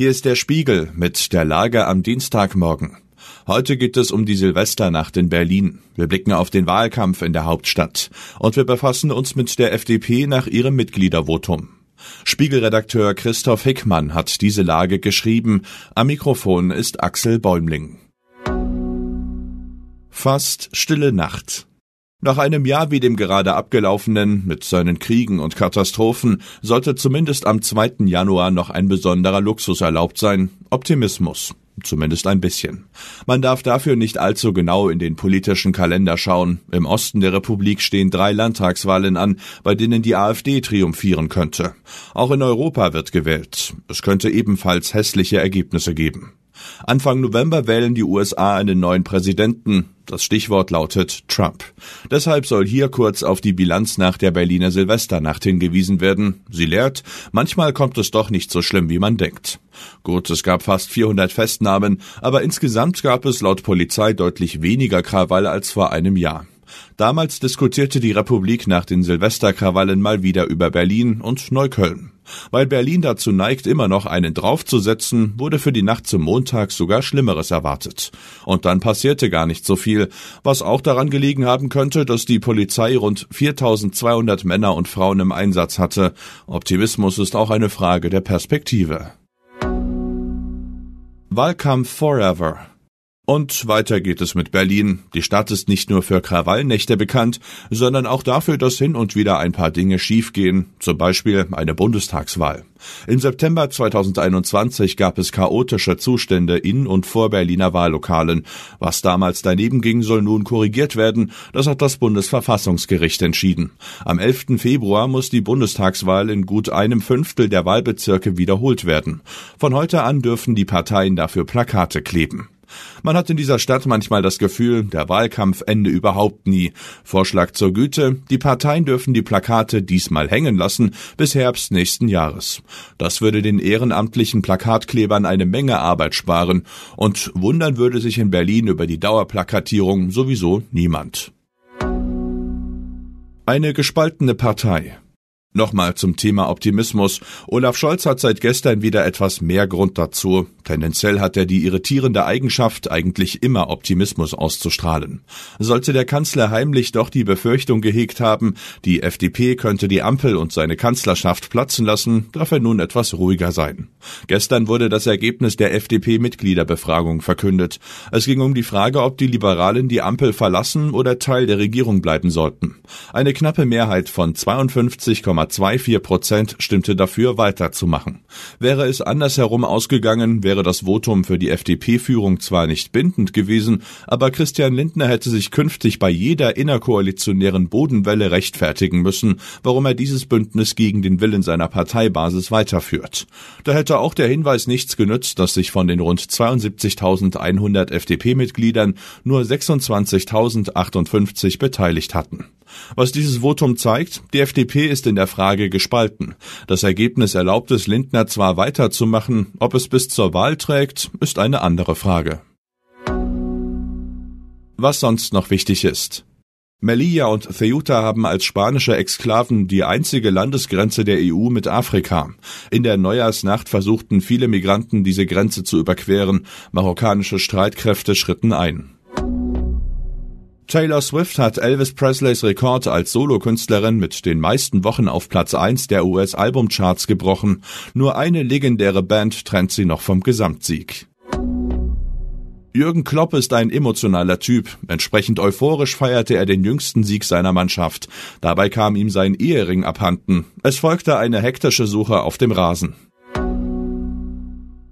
Hier ist der Spiegel mit der Lage am Dienstagmorgen. Heute geht es um die Silvesternacht in Berlin. Wir blicken auf den Wahlkampf in der Hauptstadt und wir befassen uns mit der FDP nach ihrem Mitgliedervotum. Spiegelredakteur Christoph Hickmann hat diese Lage geschrieben. Am Mikrofon ist Axel Bäumling. Fast stille Nacht. Nach einem Jahr wie dem gerade abgelaufenen, mit seinen Kriegen und Katastrophen, sollte zumindest am 2. Januar noch ein besonderer Luxus erlaubt sein, Optimismus. Zumindest ein bisschen. Man darf dafür nicht allzu genau in den politischen Kalender schauen. Im Osten der Republik stehen drei Landtagswahlen an, bei denen die AfD triumphieren könnte. Auch in Europa wird gewählt. Es könnte ebenfalls hässliche Ergebnisse geben. Anfang November wählen die USA einen neuen Präsidenten. Das Stichwort lautet Trump. Deshalb soll hier kurz auf die Bilanz nach der Berliner Silvesternacht hingewiesen werden. Sie lehrt, manchmal kommt es doch nicht so schlimm, wie man denkt. Gut, es gab fast 400 Festnahmen, aber insgesamt gab es laut Polizei deutlich weniger Krawalle als vor einem Jahr. Damals diskutierte die Republik nach den Silvesterkrawallen mal wieder über Berlin und Neukölln. Weil Berlin dazu neigt, immer noch einen draufzusetzen, wurde für die Nacht zum Montag sogar Schlimmeres erwartet. Und dann passierte gar nicht so viel, was auch daran gelegen haben könnte, dass die Polizei rund 4200 Männer und Frauen im Einsatz hatte. Optimismus ist auch eine Frage der Perspektive. Wahlkampf Forever und weiter geht es mit Berlin. Die Stadt ist nicht nur für Krawallnächte bekannt, sondern auch dafür, dass hin und wieder ein paar Dinge schiefgehen, zum Beispiel eine Bundestagswahl. Im September 2021 gab es chaotische Zustände in und vor Berliner Wahllokalen. Was damals daneben ging, soll nun korrigiert werden. Das hat das Bundesverfassungsgericht entschieden. Am 11. Februar muss die Bundestagswahl in gut einem Fünftel der Wahlbezirke wiederholt werden. Von heute an dürfen die Parteien dafür Plakate kleben. Man hat in dieser Stadt manchmal das Gefühl, der Wahlkampf ende überhaupt nie. Vorschlag zur Güte, die Parteien dürfen die Plakate diesmal hängen lassen bis Herbst nächsten Jahres. Das würde den ehrenamtlichen Plakatklebern eine Menge Arbeit sparen und wundern würde sich in Berlin über die Dauerplakatierung sowieso niemand. Eine gespaltene Partei. Nochmal zum Thema Optimismus. Olaf Scholz hat seit gestern wieder etwas mehr Grund dazu. Tendenziell hat er die irritierende Eigenschaft, eigentlich immer Optimismus auszustrahlen. Sollte der Kanzler heimlich doch die Befürchtung gehegt haben, die FDP könnte die Ampel und seine Kanzlerschaft platzen lassen, darf er nun etwas ruhiger sein. Gestern wurde das Ergebnis der FDP-Mitgliederbefragung verkündet. Es ging um die Frage, ob die Liberalen die Ampel verlassen oder Teil der Regierung bleiben sollten. Eine knappe Mehrheit von 52, 0,24 Prozent stimmte dafür, weiterzumachen. Wäre es andersherum ausgegangen, wäre das Votum für die FDP-Führung zwar nicht bindend gewesen, aber Christian Lindner hätte sich künftig bei jeder innerkoalitionären Bodenwelle rechtfertigen müssen, warum er dieses Bündnis gegen den Willen seiner Parteibasis weiterführt. Da hätte auch der Hinweis nichts genützt, dass sich von den rund 72.100 FDP-Mitgliedern nur 26.058 beteiligt hatten. Was dieses Votum zeigt, die FDP ist in der Frage gespalten. Das Ergebnis erlaubt es Lindner zwar weiterzumachen, ob es bis zur Wahl trägt, ist eine andere Frage. Was sonst noch wichtig ist. Melilla und Ceuta haben als spanische Exklaven die einzige Landesgrenze der EU mit Afrika. In der Neujahrsnacht versuchten viele Migranten diese Grenze zu überqueren. Marokkanische Streitkräfte schritten ein. Taylor Swift hat Elvis Presleys Rekord als Solokünstlerin mit den meisten Wochen auf Platz 1 der US-Albumcharts gebrochen. Nur eine legendäre Band trennt sie noch vom Gesamtsieg. Jürgen Klopp ist ein emotionaler Typ. Entsprechend euphorisch feierte er den jüngsten Sieg seiner Mannschaft. Dabei kam ihm sein Ehering abhanden. Es folgte eine hektische Suche auf dem Rasen.